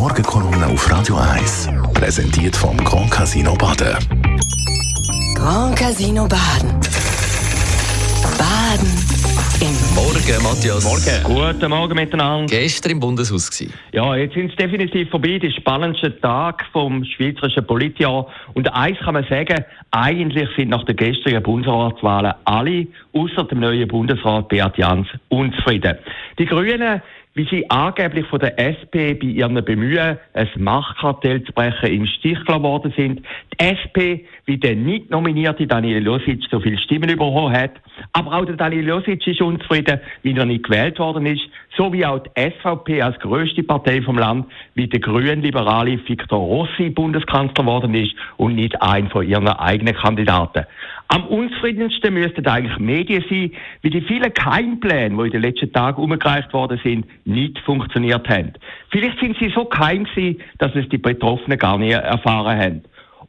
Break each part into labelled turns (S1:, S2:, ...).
S1: Morgenkolumne auf Radio 1. Präsentiert vom Grand Casino Baden.
S2: Grand Casino Baden. Baden im
S3: Morgen, Matthias.
S4: Morgen. Guten Morgen miteinander.
S3: Gestern im Bundeshaus gewesen.
S4: Ja, jetzt sind es definitiv vorbei, die spannendsten Tage vom schweizerischen Politjahr. Und eins kann man sagen, eigentlich sind nach den gestrigen Bundesratswahlen alle, außer dem neuen Bundesrat Beat Jans, unzufrieden. Die Grünen wie sie angeblich von der SP bei ihren Bemühen, ein Machtkartell zu brechen, im Stich gelassen worden sind. Die SP, wie der nicht nominierte Daniel Josic so viele Stimmen überholt hat. Aber auch der Daniel Josic ist unzufrieden, wie er nicht gewählt worden ist. So wie auch die SVP als größte Partei vom Land, wie der grün-liberale Viktor Rossi Bundeskanzler worden ist und nicht ein von ihren eigenen Kandidaten. Am unzufriedensten müssten eigentlich Medien sein, wie die vielen Keimpläne, die in den letzten Tagen umgereicht worden sind, nicht funktioniert haben. Vielleicht sind sie so geheim gewesen, dass es die Betroffenen gar nicht erfahren haben.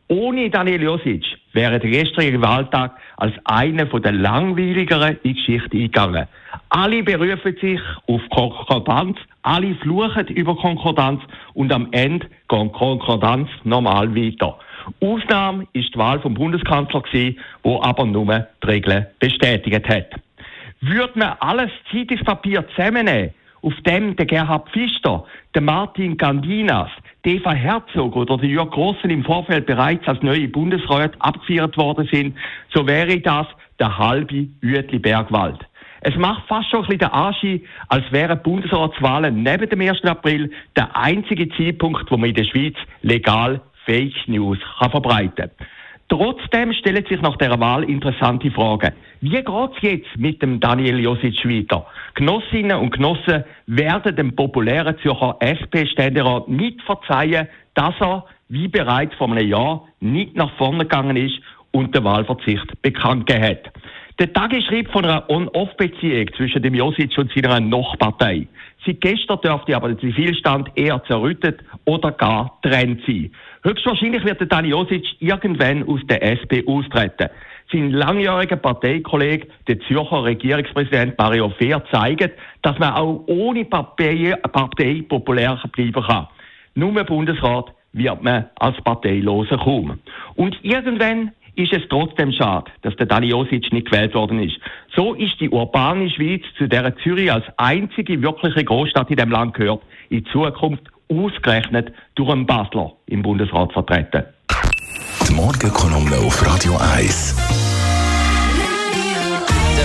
S4: Ohne Daniel Josic wäre der gestrige Wahltag als einer der langweiligeren in die Geschichte eingegangen. Alle berufen sich auf Konkordanz, alle fluchen über Konkordanz und am Ende geht Konkordanz normal weiter. Ausnahme ist die Wahl vom Bundeskanzler gewesen, wo aber nur die Regeln bestätigt hat. Würde man alles Zeit ins Papier zusammennehmen, auf dem der Gerhard Pfister, der Martin Gandinas, Eva Herzog oder der Jörg Grossen im Vorfeld bereits als neue Bundesrat abgeführt worden sind, so wäre das der halbe Uetli Bergwald. Es macht fast schon ein bisschen den Anschein, als wären Bundesratswahlen neben dem 1. April der einzige Zeitpunkt, wo man in der Schweiz legal Fake News kann verbreiten kann. Trotzdem stellen sich nach der Wahl interessante Fragen. Wie geht es jetzt mit dem Daniel Josic weiter? Genossinnen und Genossen werden dem populären Zürcher SP-Ständerat nicht verzeihen, dass er, wie bereits vor einem Jahr, nicht nach vorne gegangen ist und den Wahlverzicht bekannt gegeben hat. Der Tag schreibt von einer On-Off-Beziehung zwischen dem Josic und seiner Noch-Partei. Seit gestern dürfte aber der Zivilstand eher zerrüttet oder gar trennt sein. Höchstwahrscheinlich wird der Dani Josic irgendwann aus der SP austreten. Sein langjähriger Parteikollege, der Zürcher Regierungspräsident Mario Fehr, zeigt, dass man auch ohne Partei, Partei populär bleiben kann. Nur Bundesrat wird man als Parteiloser kaum. Und irgendwann ist es trotzdem schade, dass der Dani Josic nicht gewählt worden ist. So ist die urbane Schweiz, zu der Zürich als einzige wirkliche Großstadt in dem Land gehört, in Zukunft ausgerechnet durch einen Basler im Bundesrat vertreten.
S1: Die Morgenkolumne auf Radio 1.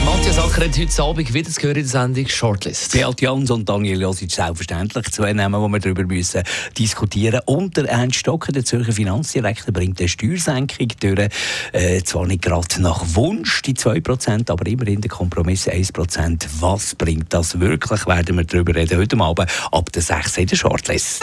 S3: Matthias Acker hat heute Abend wieder zu hören in der Sendung Shortlist.
S5: Beat Jans und Daniel Josic selbstverständlich zwei Namen, die wir darüber müssen diskutieren Und der Ernst Stocker, der Zürcher Finanzdirektor, bringt eine Steuersenkung durch. Äh, zwar nicht gerade nach Wunsch, die 2%, aber immerhin der Kompromiss 1%. Was bringt das wirklich? Werden wir darüber reden heute Abend ab der 6 in der Shortlist.